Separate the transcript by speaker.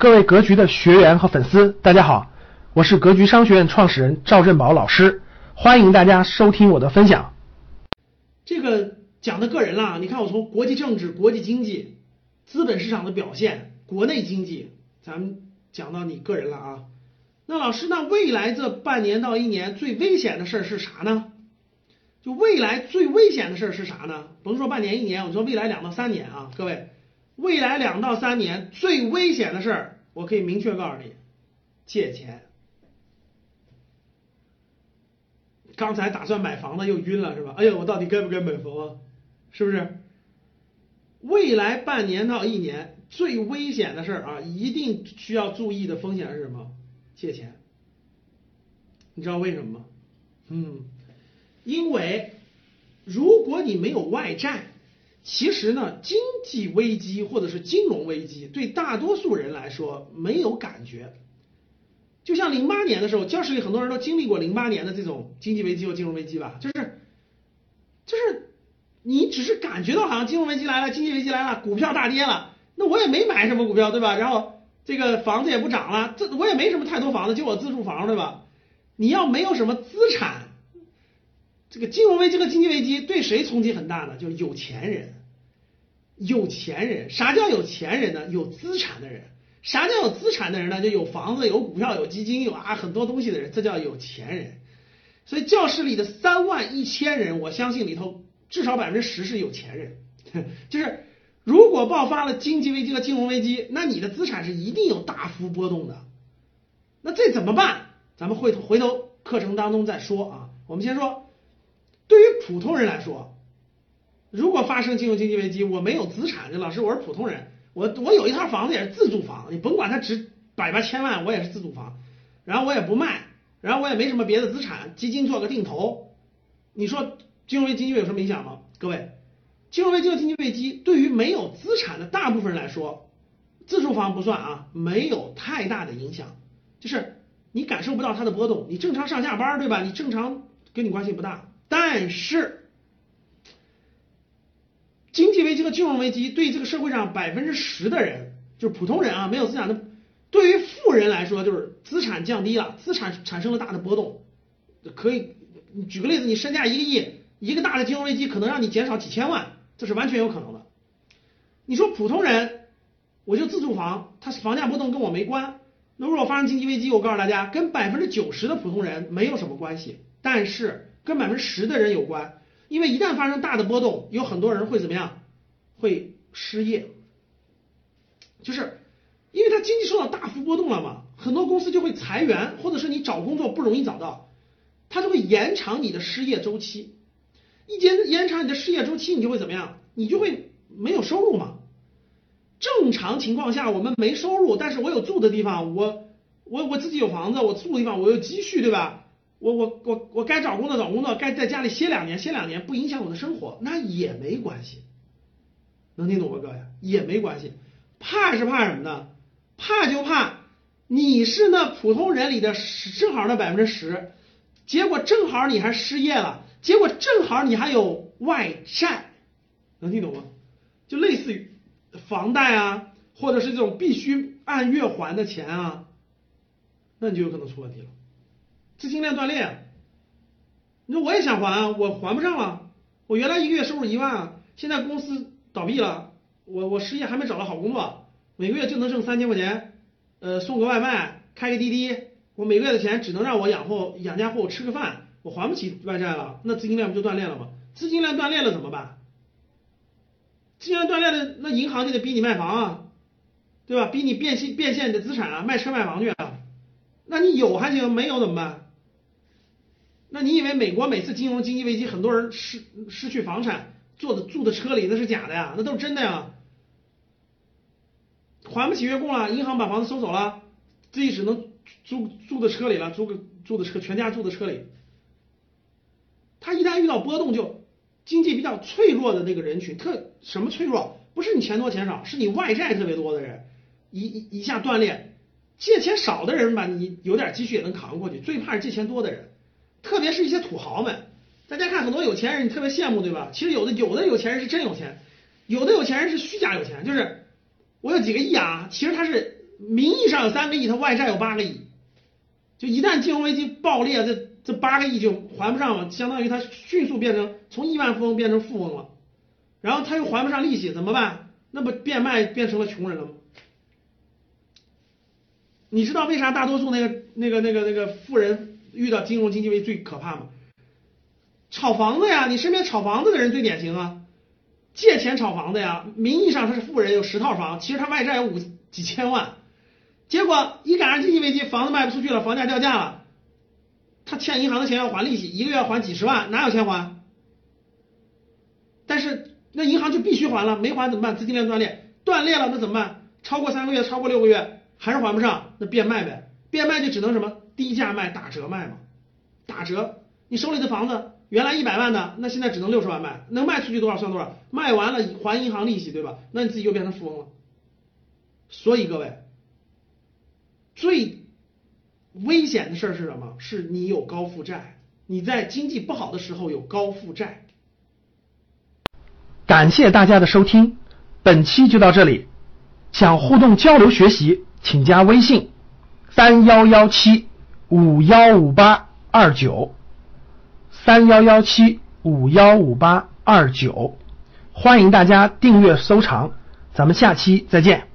Speaker 1: 各位格局的学员和粉丝，大家好，我是格局商学院创始人赵振宝老师，欢迎大家收听我的分享。
Speaker 2: 这个讲的个人啦，你看我从国际政治、国际经济、资本市场的表现、国内经济，咱们讲到你个人了啊。那老师，那未来这半年到一年最危险的事儿是啥呢？就未来最危险的事儿是啥呢？甭说半年一年，我说未来两到三年啊，各位。未来两到三年最危险的事儿，我可以明确告诉你，借钱。刚才打算买房子又晕了是吧？哎呀，我到底该不该买房啊？是不是？未来半年到一年最危险的事儿啊，一定需要注意的风险是什么？借钱。你知道为什么吗？嗯，因为如果你没有外债。其实呢，经济危机或者是金融危机对大多数人来说没有感觉，就像零八年的时候，教室里很多人都经历过零八年的这种经济危机或金融危机吧，就是就是你只是感觉到好像金融危机来了，经济危机来了，股票大跌了，那我也没买什么股票对吧？然后这个房子也不涨了，这我也没什么太多房子，就我自住房对吧？你要没有什么资产，这个金融危机和经济危机对谁冲击很大呢？就是有钱人。有钱人，啥叫有钱人呢？有资产的人。啥叫有资产的人呢？就有房子、有股票、有基金、有啊很多东西的人，这叫有钱人。所以教室里的三万一千人，我相信里头至少百分之十是有钱人。就是如果爆发了经济危机和金融危机，那你的资产是一定有大幅波动的。那这怎么办？咱们回头回头课程当中再说啊。我们先说，普通人来说。如果发生金融经济危机，我没有资产，这老师我是普通人，我我有一套房子也是自住房，你甭管它值百八千万，我也是自住房，然后我也不卖，然后我也没什么别的资产，基金做个定投，你说金融危机有什么影响吗？各位，金融危机和经济危机对于没有资产的大部分人来说，自住房不算啊，没有太大的影响，就是你感受不到它的波动，你正常上下班对吧？你正常跟你关系不大，但是。经济危机和金融危机对这个社会上百分之十的人，就是普通人啊，没有资产的，对于富人来说就是资产降低了，资产产生了大的波动。可以，举个例子，你身价一个亿，一个大的金融危机可能让你减少几千万，这是完全有可能的。你说普通人，我就自住房，它房价波动跟我没关。那如果发生经济危机，我告诉大家，跟百分之九十的普通人没有什么关系，但是跟百分之十的人有关。因为一旦发生大的波动，有很多人会怎么样？会失业，就是因为它经济受到大幅波动了嘛，很多公司就会裁员，或者是你找工作不容易找到，它就会延长你的失业周期。一延延长你的失业周期，你就会怎么样？你就会没有收入嘛。正常情况下，我们没收入，但是我有住的地方，我我我自己有房子，我住的地方我有积蓄，对吧？我我我我该找工作找工作，该在家里歇两年歇两年，不影响我的生活，那也没关系，能听懂吗，各位？也没关系，怕是怕什么呢？怕就怕你是那普通人里的十正好那百分之十，结果正好你还失业了，结果正好你还有外债，能听懂吗？就类似于房贷啊，或者是这种必须按月还的钱啊，那你就有可能出问题了。资金链断裂，你说我也想还，我还不上了。我原来一个月收入一万，现在公司倒闭了，我我失业还没找到好工作，每个月就能挣三千块钱，呃，送个外卖，开个滴滴，我每个月的钱只能让我养活养家糊口吃个饭，我还不起外债了，那资金链不就断裂了吗？资金链断裂了怎么办？资金链断裂了，那银行就得逼你卖房啊，对吧？逼你变现变现你的资产啊，卖车卖房去啊。那你有还行，没有怎么办？那你以为美国每次金融经济危机，很多人失失去房产，坐的住的车里那是假的呀？那都是真的呀！还不起月供了，银行把房子收走了，自己只能住住的车里了，租个住的车，全家住的车里。他一旦遇到波动，就经济比较脆弱的那个人群，特什么脆弱？不是你钱多钱少，是你外债特别多的人，一一一下断裂。借钱少的人吧，你有点积蓄也能扛过去，最怕是借钱多的人。特别是一些土豪们，大家看很多有钱人，你特别羡慕，对吧？其实有的有的有钱人是真有钱，有的有钱人是虚假有钱，就是我有几个亿啊，其实他是名义上有三个亿，他外债有八个亿，就一旦金融危机爆裂，这这八个亿就还不上了，相当于他迅速变成从亿万富翁变成富翁了，然后他又还不上利息，怎么办？那不变卖变成了穷人了吗？你知道为啥大多数那个那个那个那个富人遇到金融经济危机最可怕吗？炒房子呀，你身边炒房子的人最典型啊，借钱炒房子呀，名义上他是富人，有十套房，其实他外债有五几千万，结果一赶上经济危机，房子卖不出去了，房价掉价了，他欠银行的钱要还利息，一个月要还几十万，哪有钱还？但是那银行就必须还了，没还怎么办？资金链断裂，断裂了那怎么办？超过三个月，超过六个月还是还不上，那变卖呗，变卖就只能什么低价卖，打折卖嘛，打折，你手里的房子。原来一百万的，那现在只能六十万卖，能卖出去多少算多少，卖完了还银行利息，对吧？那你自己又变成富翁了。所以各位，最危险的事是什么？是你有高负债，你在经济不好的时候有高负债。
Speaker 1: 感谢大家的收听，本期就到这里。想互动交流学习，请加微信三幺幺七五幺五八二九。三幺幺七五幺五八二九，欢迎大家订阅收藏，咱们下期再见。